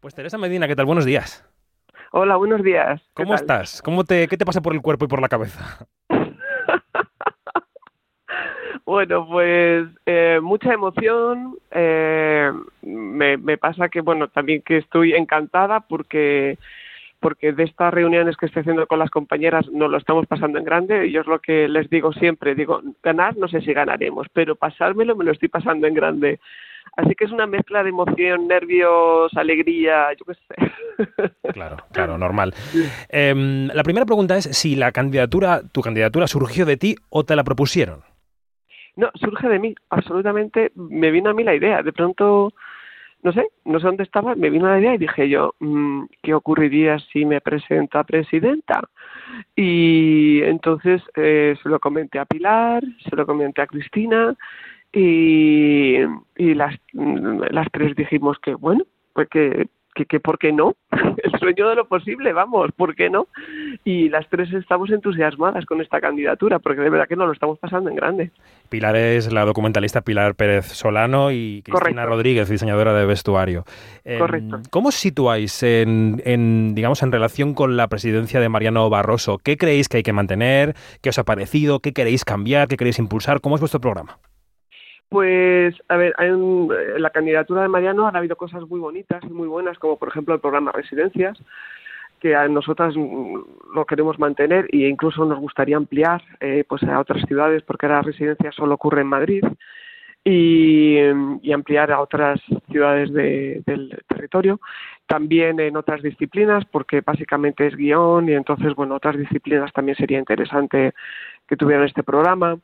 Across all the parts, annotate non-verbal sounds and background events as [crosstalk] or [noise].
Pues Teresa Medina, ¿qué tal? Buenos días. Hola, buenos días. ¿Cómo estás? ¿Cómo te, ¿Qué te pasa por el cuerpo y por la cabeza? [laughs] bueno, pues eh, mucha emoción. Eh, me, me pasa que, bueno, también que estoy encantada porque porque de estas reuniones que estoy haciendo con las compañeras no lo estamos pasando en grande y yo es lo que les digo siempre, digo, ganar no sé si ganaremos, pero pasármelo me lo estoy pasando en grande. Así que es una mezcla de emoción, nervios, alegría, yo qué sé. [laughs] Claro, claro, normal. Em, la primera pregunta es si la candidatura, tu candidatura surgió de ti o te la propusieron. No, surge de mí, absolutamente. Me vino a mí la idea. De pronto, no sé, no sé dónde estaba, me vino la idea y dije yo, mm, ¿qué ocurriría si me presenta presidenta? Y entonces eh, se lo comenté a Pilar, se lo comenté a Cristina y, y las, las tres dijimos que, bueno, pues que, que, que ¿por qué no? [laughs] El sueño de lo posible, vamos, ¿por qué no? Y las tres estamos entusiasmadas con esta candidatura, porque de verdad que nos lo estamos pasando en grande. Pilar es la documentalista Pilar Pérez Solano y Cristina Rodríguez, diseñadora de vestuario. Eh, Correcto. ¿Cómo os situáis en, en, digamos, en relación con la presidencia de Mariano Barroso? ¿Qué creéis que hay que mantener? ¿Qué os ha parecido? ¿Qué queréis cambiar? ¿Qué queréis impulsar? ¿Cómo es vuestro programa? Pues, a ver, en la candidatura de Mariano han habido cosas muy bonitas y muy buenas, como por ejemplo el programa Residencias, que a nosotras lo queremos mantener e incluso nos gustaría ampliar eh, pues a otras ciudades, porque ahora Residencias solo ocurre en Madrid, y, y ampliar a otras ciudades de, del territorio. También en otras disciplinas, porque básicamente es guion y entonces, bueno, otras disciplinas también sería interesante que tuvieran este programa.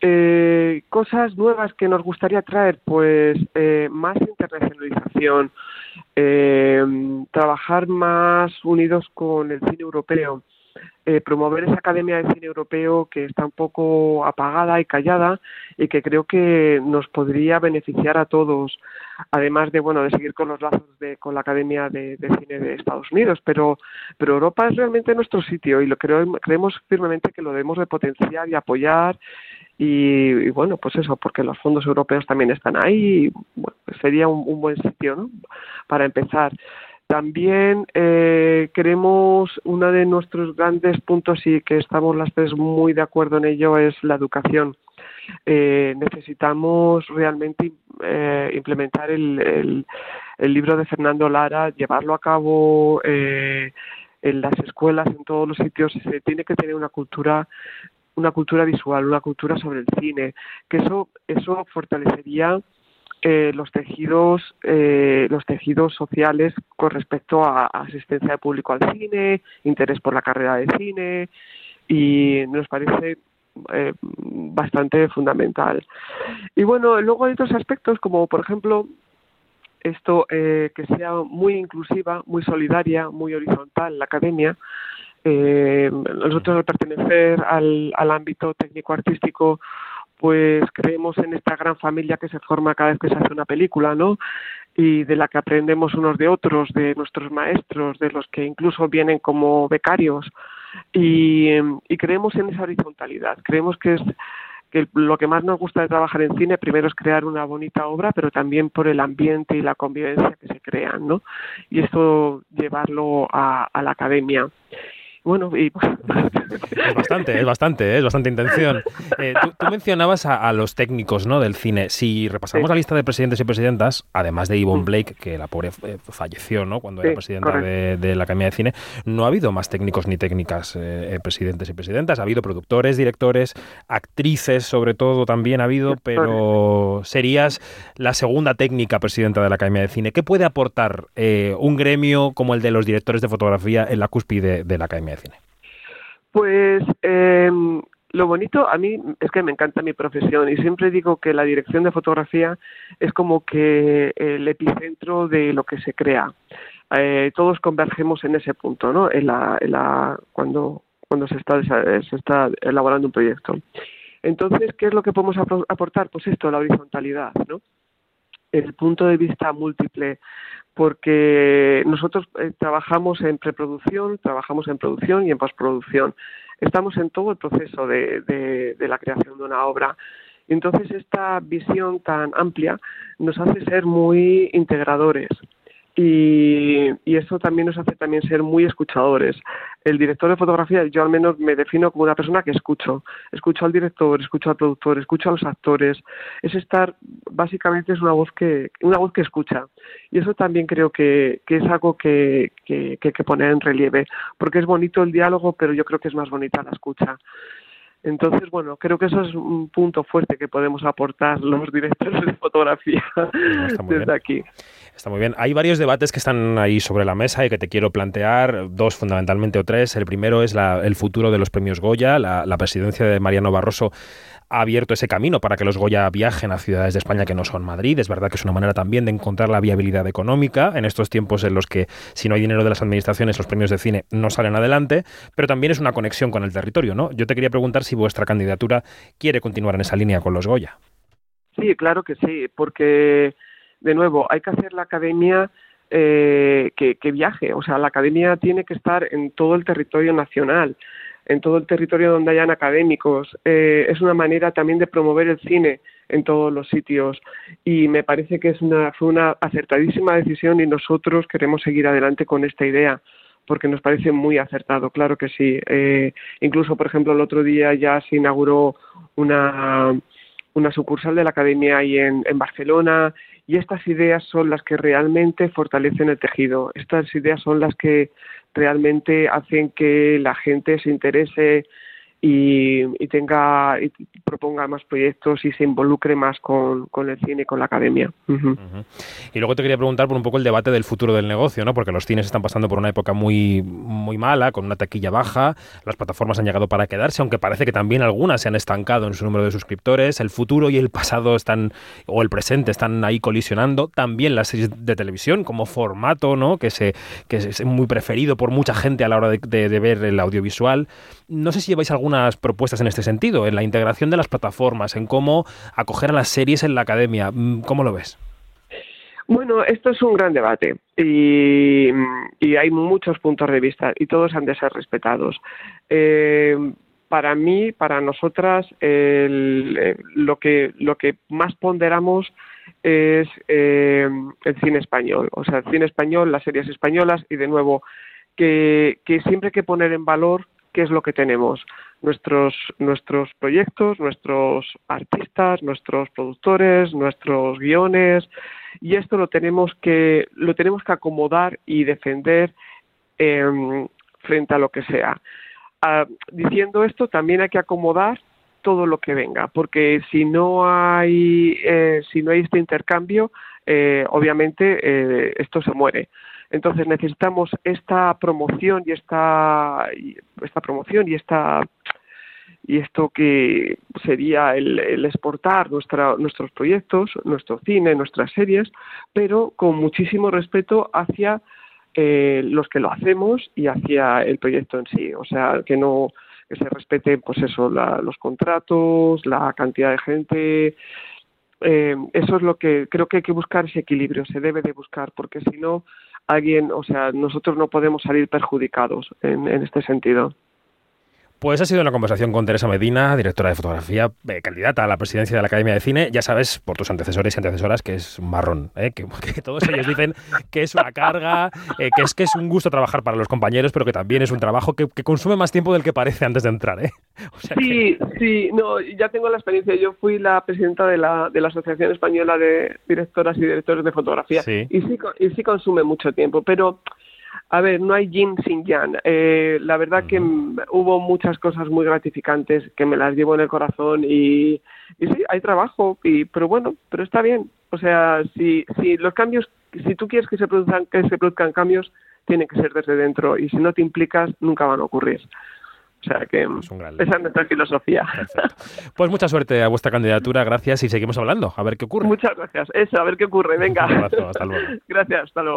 Eh, cosas nuevas que nos gustaría traer, pues eh, más internacionalización, eh, trabajar más unidos con el cine europeo, eh, promover esa academia de cine europeo que está un poco apagada y callada y que creo que nos podría beneficiar a todos, además de bueno de seguir con los lazos de, con la academia de, de cine de Estados Unidos, pero pero Europa es realmente nuestro sitio y lo creo, creemos firmemente que lo debemos de potenciar y apoyar y, bueno, pues eso, porque los fondos europeos también están ahí, y, pues sería un, un, buen sitio ¿no? para empezar. También eh, queremos, uno de nuestros grandes puntos y que estamos las tres muy de acuerdo en ello es la educación. Eh, necesitamos realmente eh, implementar el, el, el, libro de Fernando Lara, llevarlo a cabo eh, en las escuelas, en todos los sitios. Se tiene que tener una cultura una cultura visual, una cultura sobre el cine, que eso, eso fortalecería eh, los tejidos eh, los tejidos sociales con respecto a, asistencia de público al cine, interés por la carrera de cine y nos parece eh, bastante fundamental. Y bueno, luego hay otros aspectos como por ejemplo esto eh, que sea muy inclusiva, muy solidaria, muy horizontal la academia, eh, nosotros al pertenecer al, al ámbito técnico-artístico, pues creemos en esta gran familia que se forma cada vez que se hace una película, ¿no? Y de la que aprendemos unos de otros, de nuestros maestros, de los que incluso vienen como becarios. Y, y creemos en esa horizontalidad. Creemos que es que lo que más nos gusta de trabajar en cine primero es crear una bonita obra, pero también por el ambiente y la convivencia que se crean, ¿no? Y esto llevarlo a, a la academia bueno, y... [laughs] [laughs] Es bastante, es bastante, es bastante intención. Eh, tú, tú, mencionabas a, a, los técnicos ¿no? del cine. Si repasamos sí. la lista de presidentes y presidentas, además de Yvonne Blake, que la pobre eh, falleció ¿no? cuando sí, era presidenta de, de, la Academia de Cine, no ha habido más técnicos ni técnicas eh, presidentes y presidentas. Ha habido productores, directores, actrices, sobre todo también ha habido, pero serías la segunda técnica presidenta de la Academia de Cine. ¿Qué puede aportar eh, un gremio como el de los directores de fotografía en la cúspide de, de la Academia Pues eh, lo bonito a mí es que me encanta mi profesión y siempre digo que la dirección de fotografía es como que el epicentro de lo que se crea. Eh, todos convergemos en ese punto, ¿no? En la, en la, cuando, cuando se está, se está elaborando un proyecto. Entonces, ¿qué es lo que podemos aportar? Pues esto, la horizontalidad, ¿no? El punto de vista múltiple, porque nosotros eh, trabajamos en preproducción, trabajamos en producción y en postproducción. Estamos en todo el proceso de, la creación de una obra. Entonces, esta visión tan amplia nos hace ser muy integradores. y, eso también nos hace también ser muy escuchadores. El director de fotografía, yo al menos me defino como una persona que escucho. Escucho al director, escucho al productor, escucho a los actores. Es estar, básicamente es una voz que, una voz que escucha. Y eso también creo que, que es algo que, que, que hay que poner en relieve, porque es bonito el diálogo, pero yo creo que es más bonita la escucha. Entonces, bueno, creo que eso es un punto fuerte que podemos aportar los directores de fotografía [laughs] desde aquí. Está muy bien. Hay varios debates que están ahí sobre la mesa y que te quiero plantear, dos fundamentalmente o tres. El primero es el futuro de los premios Goya. La, presidencia de Mariano Barroso ha abierto ese camino para que los Goya viajen a ciudades de España que no son Madrid. Es verdad que es una manera también de encontrar la viabilidad económica en estos tiempos en los que si no hay dinero de las administraciones los premios de cine no salen adelante, pero también es una conexión con el territorio, ¿no? Yo te quería preguntar si vuestra candidatura quiere continuar en esa línea con los Goya. Sí, claro que sí, porque de nuevo, hay que hacer la academia eh, que, viaje, o sea, la academia tiene que estar en todo el territorio nacional, en todo el territorio donde hayan académicos. Eh, es una manera también de promover el cine en todos los sitios y me parece que es una, fue una acertadísima decisión y nosotros queremos seguir adelante con esta idea porque nos parece muy acertado, claro que sí. Eh, incluso, por ejemplo, el otro día ya se inauguró una, una sucursal de la Academia ahí en, en Barcelona y estas ideas son las que realmente fortalecen el tejido. Estas ideas son las que realmente hacen que la gente se interese y, tenga y proponga más proyectos y se involucre más con, el cine con la academia. Y luego te quería preguntar por un poco el debate del futuro del negocio, ¿no? Porque los cines están pasando por una época muy, muy mala, con una taquilla baja, las plataformas han llegado para quedarse, aunque parece que también algunas se han estancado en su número de suscriptores, el futuro y el pasado están, o el presente están ahí colisionando, también las series de televisión como formato, ¿no? Que, se, que es muy preferido por mucha gente a la hora de ver el audiovisual. No sé si lleváis alguna propuestas en este sentido, en la integración de las plataformas, en cómo acoger a las series en la academia. Mm, ¿Cómo lo ves? Bueno, esto es un gran debate y, hay muchos puntos de vista y todos han de ser respetados. Eh, para mí, para nosotras, eh, lo, que, lo que más ponderamos es eh, el cine español, o sea, el cine español, las series españolas y de nuevo que, que siempre hay que poner en valor qué es lo que tenemos nuestros, nuestros proyectos, nuestros artistas, nuestros productores, nuestros guiones, y esto lo tenemos que, lo tenemos que acomodar y defender em, frente a lo que sea. Ah, diciendo esto, también hay que acomodar todo lo que venga, porque si no hay, eh, si no hay este intercambio, eh, obviamente eh, esto se muere. Entonces necesitamos esta promoción y esta, esta promoción y esta y esto que sería el, exportar nuestra, nuestros proyectos, nuestro cine, nuestras series, pero con muchísimo respeto hacia eh, los que lo hacemos y hacia el proyecto en sí. O sea, que no que se respete, pues eso, los contratos, la cantidad de gente. Eh, eso es lo que creo que hay que buscar ese equilibrio, se debe de buscar, porque si no, alguien, o sea, nosotros no podemos salir perjudicados en este sentido. Pues ha sido una conversación con Teresa Medina, directora de fotografía, eh, candidata a la presidencia de la Academia de Cine. Ya sabes, por tus antecesores y antecesoras, que es un marrón, ¿eh? que, [laughs] todos ellos dicen que es una carga, eh, que es que es un gusto trabajar para los compañeros, pero que también es un trabajo que, consume más tiempo del que parece antes de entrar. ¿eh? [laughs] sí, sí, no, ya tengo la experiencia. Yo fui la presidenta de la, de la Asociación Española de Directoras y Directores de Fotografía Y, sí, y sí consume mucho tiempo, pero a ver, no hay yin sin yang. Eh, la verdad que hubo muchas cosas muy gratificantes que me las llevo en el corazón y, y sí, hay trabajo, y, pero bueno, pero está bien. O sea, si, si los cambios, si tú quieres que se produzcan, que se produzcan cambios, tienen que ser desde dentro y si no te implicas, nunca van a ocurrir. O sea que esa es nuestra filosofía. Pues mucha suerte a vuestra candidatura, gracias y seguimos hablando, a ver qué ocurre. Muchas gracias. Eso, a ver qué ocurre. Venga. Un abrazo, hasta luego. [laughs] Gracias, hasta luego.